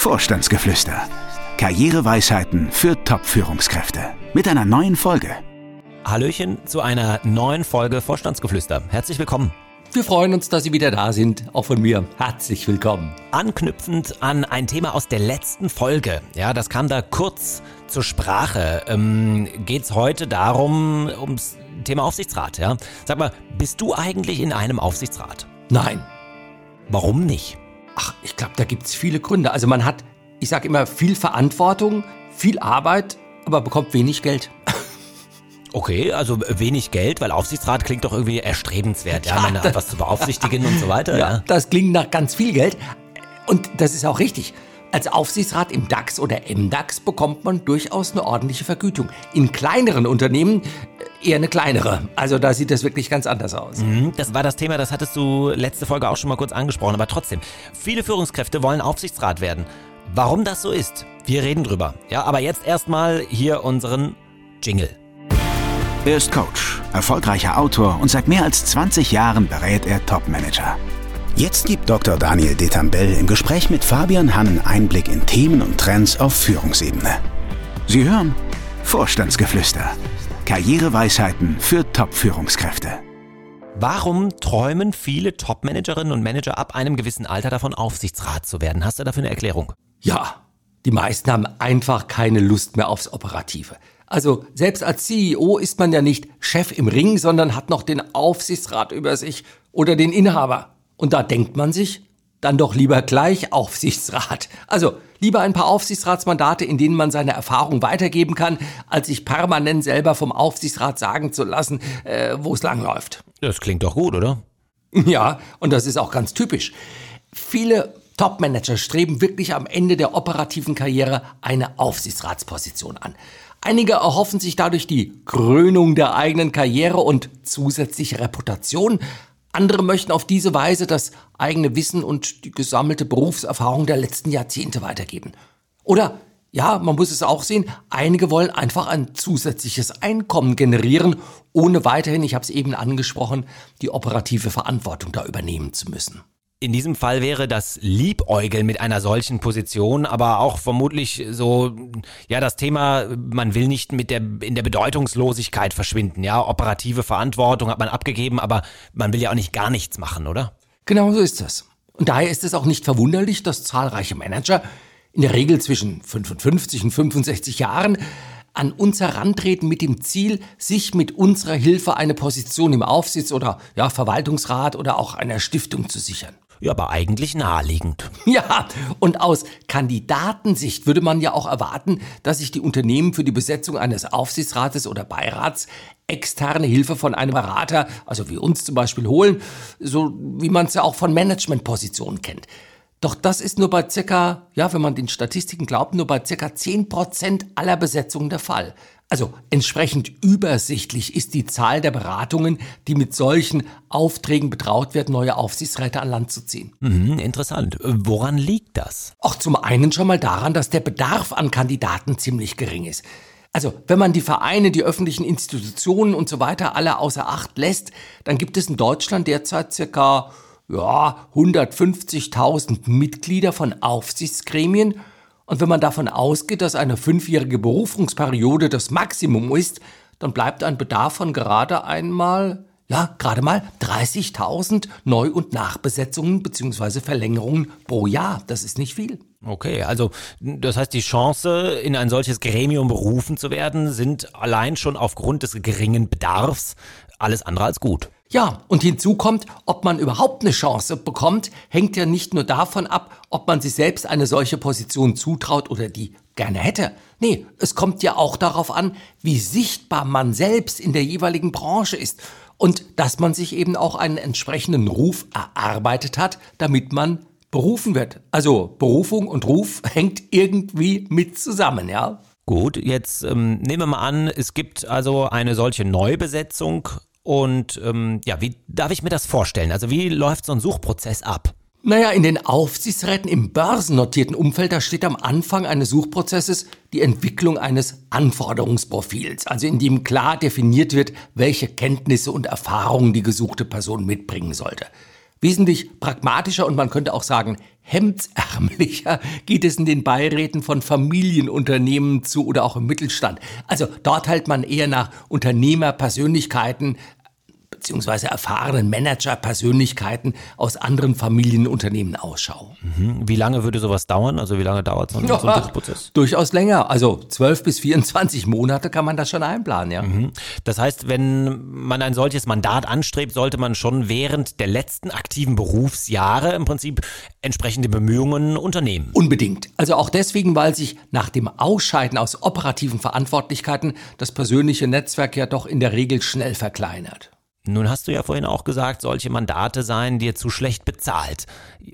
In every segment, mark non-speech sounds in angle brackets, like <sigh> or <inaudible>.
Vorstandsgeflüster. Karriereweisheiten für Top-Führungskräfte. Mit einer neuen Folge. Hallöchen zu einer neuen Folge Vorstandsgeflüster. Herzlich willkommen. Wir freuen uns, dass Sie wieder da sind. Auch von mir herzlich willkommen. Anknüpfend an ein Thema aus der letzten Folge, ja, das kam da kurz zur Sprache, ähm, geht es heute darum, ums Thema Aufsichtsrat. Ja? Sag mal, bist du eigentlich in einem Aufsichtsrat? Nein. Warum nicht? Ach, ich glaube, da gibt es viele Gründe. Also man hat, ich sage immer, viel Verantwortung, viel Arbeit, aber bekommt wenig Geld. <laughs> Okay, also wenig Geld, weil Aufsichtsrat klingt doch irgendwie erstrebenswert, ja, ja <laughs> etwas zu beaufsichtigen und so weiter. Ja, ja, das klingt nach ganz viel Geld. Und das ist auch richtig. Als Aufsichtsrat im DAX oder MDAX bekommt man durchaus eine ordentliche Vergütung. In kleineren Unternehmen eher eine kleinere. Also da sieht das wirklich ganz anders aus. Mhm, das war das Thema, das hattest du letzte Folge auch schon mal kurz angesprochen. Aber trotzdem, viele Führungskräfte wollen Aufsichtsrat werden. Warum das so ist, wir reden drüber. Ja, aber jetzt erstmal hier unseren Jingle. Er ist Coach, erfolgreicher Autor und seit mehr als 20 Jahren berät er Topmanager. Jetzt gibt Dr. Daniel Detambell im Gespräch mit Fabian Hannen Einblick in Themen und Trends auf Führungsebene. Sie hören Vorstandsgeflüster. Karriereweisheiten für Top-Führungskräfte. Warum träumen viele Top-Managerinnen und Manager ab einem gewissen Alter davon, Aufsichtsrat zu werden? Hast du dafür eine Erklärung? Ja, die meisten haben einfach keine Lust mehr aufs Operative. Also selbst als CEO ist man ja nicht Chef im Ring, sondern hat noch den Aufsichtsrat über sich oder den Inhaber. Und da denkt man sich, dann doch lieber gleich Aufsichtsrat. Also lieber ein paar Aufsichtsratsmandate, in denen man seine Erfahrung weitergeben kann, als sich permanent selber vom Aufsichtsrat sagen zu lassen, äh, wo es langläuft. Das klingt doch gut, oder? Ja, und das ist auch ganz typisch. Viele Topmanager streben wirklich am Ende der operativen Karriere eine Aufsichtsratsposition an. Einige erhoffen sich dadurch die Krönung der eigenen Karriere und zusätzliche Reputation, andere möchten auf diese Weise das eigene Wissen und die gesammelte Berufserfahrung der letzten Jahrzehnte weitergeben. Oder, ja, man muss es auch sehen, einige wollen einfach ein zusätzliches Einkommen generieren, ohne weiterhin, ich habe es eben angesprochen, die operative Verantwortung da übernehmen zu müssen. In diesem Fall wäre das Liebäugeln mit einer solchen Position, aber auch vermutlich so, ja, das Thema, man will nicht mit der, in der Bedeutungslosigkeit verschwinden, ja. Operative Verantwortung hat man abgegeben, aber man will ja auch nicht gar nichts machen, oder? Genau so ist das. Und daher ist es auch nicht verwunderlich, dass zahlreiche Manager, in der Regel zwischen 55 und 65 Jahren, an uns herantreten mit dem Ziel, sich mit unserer Hilfe eine Position im Aufsitz oder ja, Verwaltungsrat oder auch einer Stiftung zu sichern. Ja, aber eigentlich naheliegend. <laughs> Ja, und aus Kandidatensicht würde man ja auch erwarten, dass sich die Unternehmen für die Besetzung eines Aufsichtsrates oder Beirats externe Hilfe von einem Berater, also wie uns zum Beispiel, holen, so wie man es ja auch von Managementpositionen kennt. Doch das ist nur bei circa, ja, wenn man den Statistiken glaubt, nur bei circa 10% aller Besetzungen der Fall. Also entsprechend übersichtlich ist die Zahl der Beratungen, die mit solchen Aufträgen betraut wird, neue Aufsichtsräte an Land zu ziehen. Mhm, interessant. Woran liegt das? Auch zum einen schon mal daran, dass der Bedarf an Kandidaten ziemlich gering ist. Also, wenn man die Vereine, die öffentlichen Institutionen und so weiter alle außer Acht lässt, dann gibt es in Deutschland derzeit circa ja, 150.000 Mitglieder von Aufsichtsgremien. Und wenn man davon ausgeht, dass eine fünfjährige Berufungsperiode das Maximum ist, dann bleibt ein Bedarf von gerade einmal, ja, gerade mal 30.000 Neu- und Nachbesetzungen bzw. Verlängerungen pro Jahr. Das ist nicht viel. Okay, also das heißt, die Chance, in ein solches Gremium berufen zu werden, sind allein schon aufgrund des geringen Bedarfs alles andere als gut. Ja, und hinzu kommt, ob man überhaupt eine Chance bekommt, hängt ja nicht nur davon ab, ob man sich selbst eine solche Position zutraut oder die gerne hätte. Nee, es kommt ja auch darauf an, wie sichtbar man selbst in der jeweiligen Branche ist und dass man sich eben auch einen entsprechenden Ruf erarbeitet hat, damit man berufen wird. Also Berufung und Ruf <laughs> hängt irgendwie mit zusammen, ja. Gut, jetzt ähm, nehmen wir mal an, es gibt also eine solche Neubesetzung und ähm, ja, wie darf ich mir das vorstellen? Also wie läuft so ein Suchprozess ab? Naja, in den Aufsichtsräten im börsennotierten Umfeld, da steht am Anfang eines Suchprozesses die Entwicklung eines Anforderungsprofils, also in dem klar definiert wird, welche Kenntnisse und Erfahrungen die gesuchte Person mitbringen sollte. Wesentlich pragmatischer und man könnte auch sagen hemdsärmelicher <laughs> geht es in den Beiräten von Familienunternehmen zu oder auch im Mittelstand. Also dort hält man eher nach Unternehmerpersönlichkeiten beziehungsweise erfahrenen Manager-Persönlichkeiten aus anderen Familienunternehmen Ausschau. Mhm. Wie lange würde sowas dauern? Also wie lange dauert so ein, ja, so ein Prozess? Durchaus länger. Also 12 bis 24 Monate kann man das schon einplanen, ja. Mhm. Das heißt, wenn man ein solches Mandat anstrebt, sollte man schon während der letzten aktiven Berufsjahre im Prinzip entsprechende Bemühungen unternehmen. Unbedingt. Also auch deswegen, weil sich nach dem Ausscheiden aus operativen Verantwortlichkeiten das persönliche Netzwerk ja doch in der Regel schnell verkleinert. Nun hast du ja vorhin auch gesagt, solche Mandate seien dir zu schlecht bezahlt.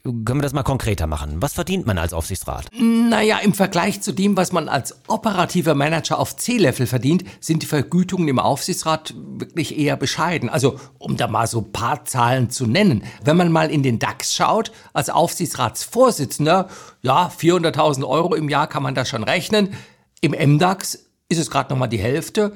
Können wir das mal konkreter machen? Was verdient man als Aufsichtsrat? Naja, im Vergleich zu dem, was man als operativer Manager auf C-Level verdient, sind die Vergütungen im Aufsichtsrat wirklich eher bescheiden. Also, um da mal so ein paar Zahlen zu nennen. Wenn man mal in den DAX schaut, als Aufsichtsratsvorsitzender, ja, 400.000 Euro im Jahr kann man da schon rechnen. Im MDAX ist es gerade nochmal die Hälfte.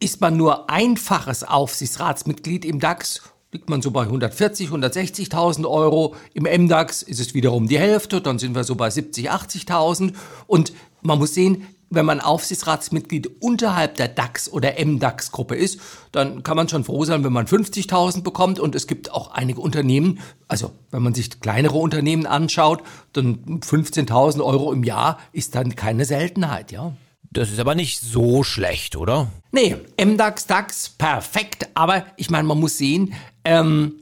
Ist man nur einfaches Aufsichtsratsmitglied im DAX, liegt man so bei 140, 160.000 Euro. Im MDAX ist es wiederum die Hälfte, dann sind wir so bei 70, 80.000. Und man muss sehen, wenn man Aufsichtsratsmitglied unterhalb der DAX- oder MDAX-Gruppe ist, dann kann man schon froh sein, wenn man 50.000 bekommt. Und es gibt auch einige Unternehmen, also wenn man sich kleinere Unternehmen anschaut, dann 15.000 Euro im Jahr ist dann keine Seltenheit, ja. Das ist aber nicht so schlecht, oder? Nee, MDAX, DAX, perfekt. Aber ich meine, man muss sehen, ähm,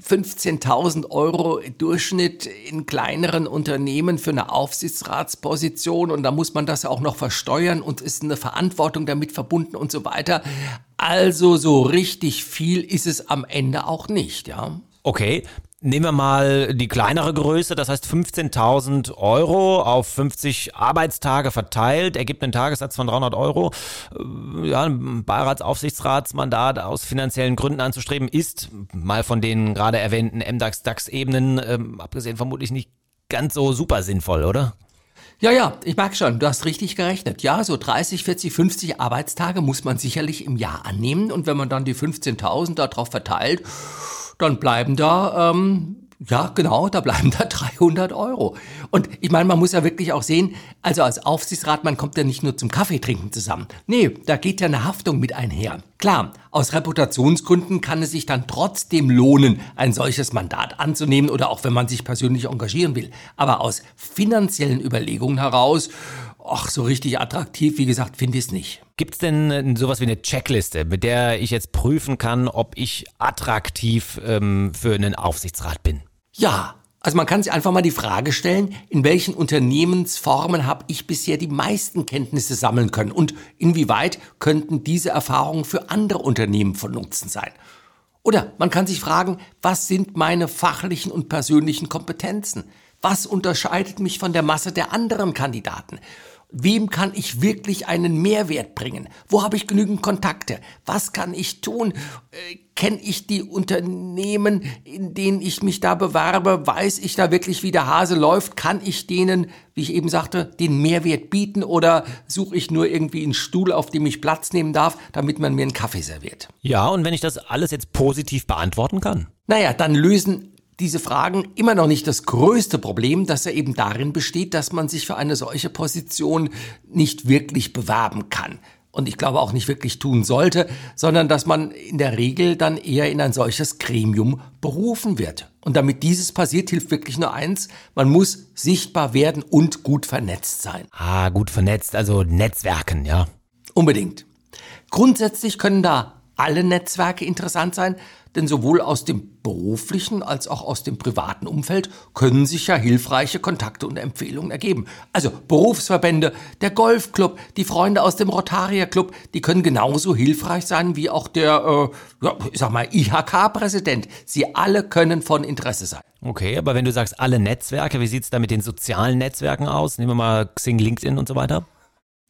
15.000 Euro Durchschnitt in kleineren Unternehmen für eine Aufsichtsratsposition und da muss man das auch noch versteuern und ist eine Verantwortung damit verbunden und so weiter. Also so richtig viel ist es am Ende auch nicht, ja. Okay, Nehmen wir mal die kleinere Größe, das heißt 15.000 Euro auf 50 Arbeitstage verteilt, ergibt einen Tagessatz von 300 Euro. Äh, ja, ein Beiratsaufsichtsratsmandat aus finanziellen Gründen anzustreben, ist mal von den gerade erwähnten MDAX-DAX-Ebenen, ähm, abgesehen vermutlich nicht ganz so super sinnvoll, oder? Ja, ja, ich merke schon, du hast richtig gerechnet. Ja, so 30, 40, 50 Arbeitstage muss man sicherlich im Jahr annehmen und wenn man dann die 15.000 darauf verteilt, dann bleiben da, ähm, ja, genau, da bleiben da <laughs> 300 Euro. Und ich meine, man muss ja wirklich auch sehen, also als Aufsichtsrat, man kommt ja nicht nur zum Kaffeetrinken zusammen. Nee, da geht ja eine Haftung mit einher. Klar, aus Reputationsgründen kann es sich dann trotzdem lohnen, ein solches Mandat anzunehmen oder auch wenn man sich persönlich engagieren will. Aber aus finanziellen Überlegungen heraus, ach, so richtig attraktiv, wie gesagt, finde ich es nicht. Gibt es denn äh, sowas wie eine Checkliste, mit der ich jetzt prüfen kann, ob ich attraktiv ähm, für einen Aufsichtsrat bin? Ja, also man kann sich einfach mal die Frage stellen, in welchen Unternehmensformen habe ich bisher die meisten Kenntnisse sammeln können und inwieweit könnten diese Erfahrungen für andere Unternehmen von Nutzen sein. Oder man kann sich fragen, was sind meine fachlichen und persönlichen Kompetenzen? Was unterscheidet mich von der Masse der anderen Kandidaten? Wem kann ich wirklich einen Mehrwert bringen? Wo habe ich genügend Kontakte? Was kann ich tun? Äh, Kenne ich die Unternehmen, in denen ich mich da bewerbe? Weiß ich da wirklich, wie der Hase läuft? Kann ich denen, wie ich eben sagte, den Mehrwert bieten oder suche ich nur irgendwie einen Stuhl, auf dem ich Platz nehmen darf, damit man mir einen Kaffee serviert? Ja, und wenn ich das alles jetzt positiv beantworten kann? Naja, dann lösen diese Fragen immer noch nicht das größte Problem, das ja eben darin besteht, dass man sich für eine solche Position nicht wirklich bewerben kann. Und ich glaube auch nicht wirklich tun sollte, sondern dass man in der Regel dann eher in ein solches Gremium berufen wird. Und damit dieses passiert, hilft wirklich nur eins, man muss sichtbar werden und gut vernetzt sein. Ah, gut vernetzt, also Netzwerken, ja. Unbedingt. Grundsätzlich können da alle Netzwerke interessant sein, denn sowohl aus dem beruflichen als auch aus dem privaten Umfeld können sich ja hilfreiche Kontakte und Empfehlungen ergeben. Also Berufsverbände, der Golfclub, die Freunde aus dem Rotarier Club, die können genauso hilfreich sein wie auch der, äh, ja, ich sag mal, IHK-Präsident. Sie alle können von Interesse sein. Okay, aber wenn du sagst alle Netzwerke, wie sieht's da mit den sozialen Netzwerken aus? Nehmen wir mal Xing, LinkedIn und so weiter.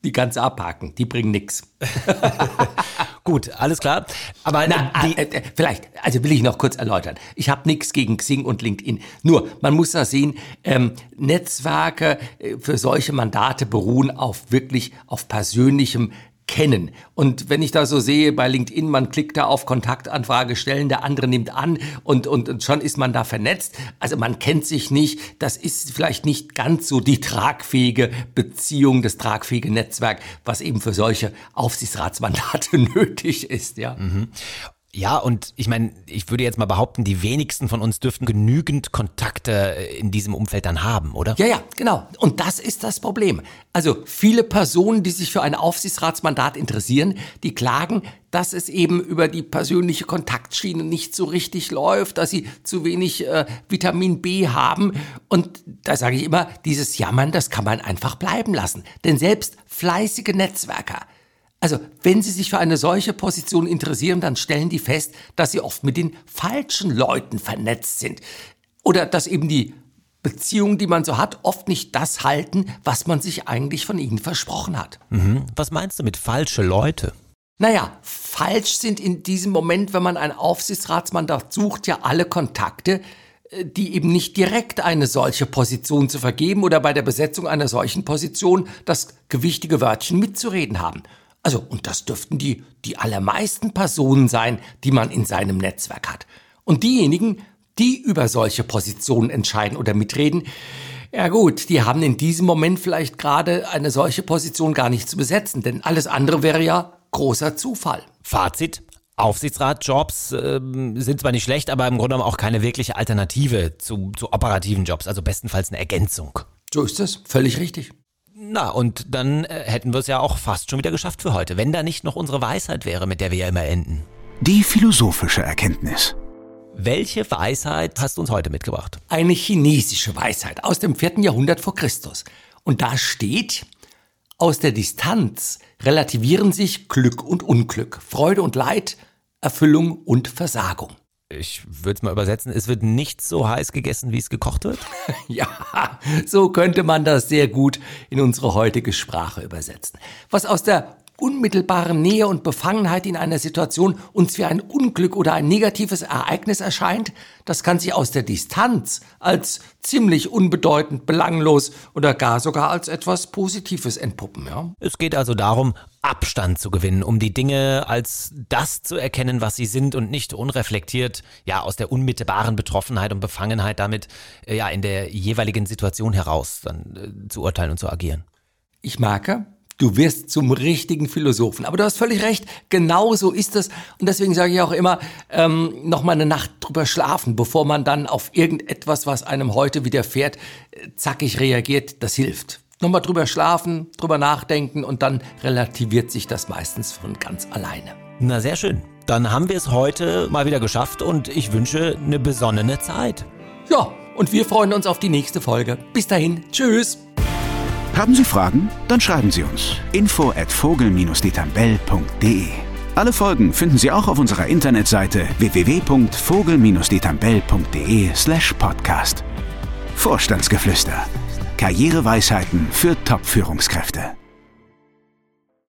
Die ganz abhaken, die bringen nix. <laughs> Gut, alles klar. Aber Na, die, äh, äh, vielleicht, also will ich noch kurz erläutern. Ich habe nichts gegen Xing und LinkedIn. Nur, man muss da sehen, ähm, Netzwerke äh, für solche Mandate beruhen auf wirklich auf persönlichem kennen. Und wenn ich da so sehe bei LinkedIn, man klickt da auf Kontaktanfrage stellen, der andere nimmt an und, und, und schon ist man da vernetzt. Also man kennt sich nicht. Das ist vielleicht nicht ganz so die tragfähige Beziehung, das tragfähige Netzwerk, was eben für solche Aufsichtsratsmandate <laughs> nötig ist, ja. Mhm. Ja, und ich meine, ich würde jetzt mal behaupten, die wenigsten von uns dürften genügend Kontakte äh, in diesem Umfeld dann haben, oder? Ja, ja, genau. Und das ist das Problem. Also viele Personen, die sich für ein Aufsichtsratsmandat interessieren, die klagen, dass es eben über die persönliche Kontaktschiene nicht so richtig läuft, dass sie zu wenig äh, Vitamin B haben. Und da sage ich immer, dieses Jammern, das kann man einfach bleiben lassen. Denn selbst fleißige Netzwerker, also, wenn Sie sich für eine solche Position interessieren, dann stellen die fest, dass Sie oft mit den falschen Leuten vernetzt sind. Oder dass eben die Beziehungen, die man so hat, oft nicht das halten, was man sich eigentlich von ihnen versprochen hat. Mhm. Was meinst du mit falsche Leute? Naja, falsch sind in diesem Moment, wenn man ein Aufsichtsratsmandat sucht, ja alle Kontakte, äh, die eben nicht direkt eine solche Position zu vergeben oder bei der Besetzung einer solchen Position das gewichtige Wörtchen mitzureden haben. Also, und das dürften die, die allermeisten Personen sein, die man in seinem Netzwerk hat. Und diejenigen, die über solche Positionen entscheiden oder mitreden, ja gut, die haben in diesem Moment vielleicht gerade eine solche Position gar nicht zu besetzen, denn alles andere wäre ja großer Zufall. Fazit. Aufsichtsratjobs äh, sind zwar nicht schlecht, aber im Grunde genommen auch keine wirkliche Alternative zu, zu operativen Jobs, also bestenfalls eine Ergänzung. So ist es, völlig richtig. Na, und dann äh, hätten wir es ja auch fast schon wieder geschafft für heute, wenn da nicht noch unsere Weisheit wäre, mit der wir ja immer enden. Die philosophische Erkenntnis. Welche Weisheit hast du uns heute mitgebracht? Eine chinesische Weisheit aus dem vierten Jahrhundert vor Christus. Und da steht, aus der Distanz relativieren sich Glück und Unglück, Freude und Leid, Erfüllung und Versagung ich würde es mal übersetzen, es wird nicht so heiß gegessen, wie es gekocht wird? <laughs> ja, so könnte man das sehr gut in unsere heutige Sprache übersetzen. Was aus der unmittelbaren Nähe und Befangenheit in einer Situation uns wie ein Unglück oder ein negatives Ereignis erscheint, das kann sich aus der Distanz als ziemlich unbedeutend, belanglos oder gar sogar als etwas Positives entpuppen. Ja? Es geht also darum, Abstand zu gewinnen, um die Dinge als das zu erkennen, was sie sind und nicht unreflektiert, ja, aus der unmittelbaren Betroffenheit und Befangenheit damit, äh, ja, in der jeweiligen Situation heraus dann äh, zu urteilen und zu agieren. Ich merke, Du wirst zum richtigen Philosophen. Aber du hast völlig recht, genau so ist es. Und deswegen sage ich auch immer, ähm, noch mal eine Nacht drüber schlafen, bevor man dann auf irgendetwas, was einem heute widerfährt, äh, zackig reagiert. Das hilft. Nochmal drüber schlafen, drüber nachdenken und dann relativiert sich das meistens von ganz alleine. Na, sehr schön. Dann haben wir es heute mal wieder geschafft und ich wünsche eine besonnene Zeit. Ja, und wir freuen uns auf die nächste Folge. Bis dahin, tschüss. Haben Sie Fragen? Dann schreiben Sie uns. info at vogel-detambell.de Alle Folgen finden Sie auch auf unserer Internetseite www.vogel-detambell.de slash podcast. Vorstandsgeflüster. Karriereweisheiten für Top-Führungskräfte.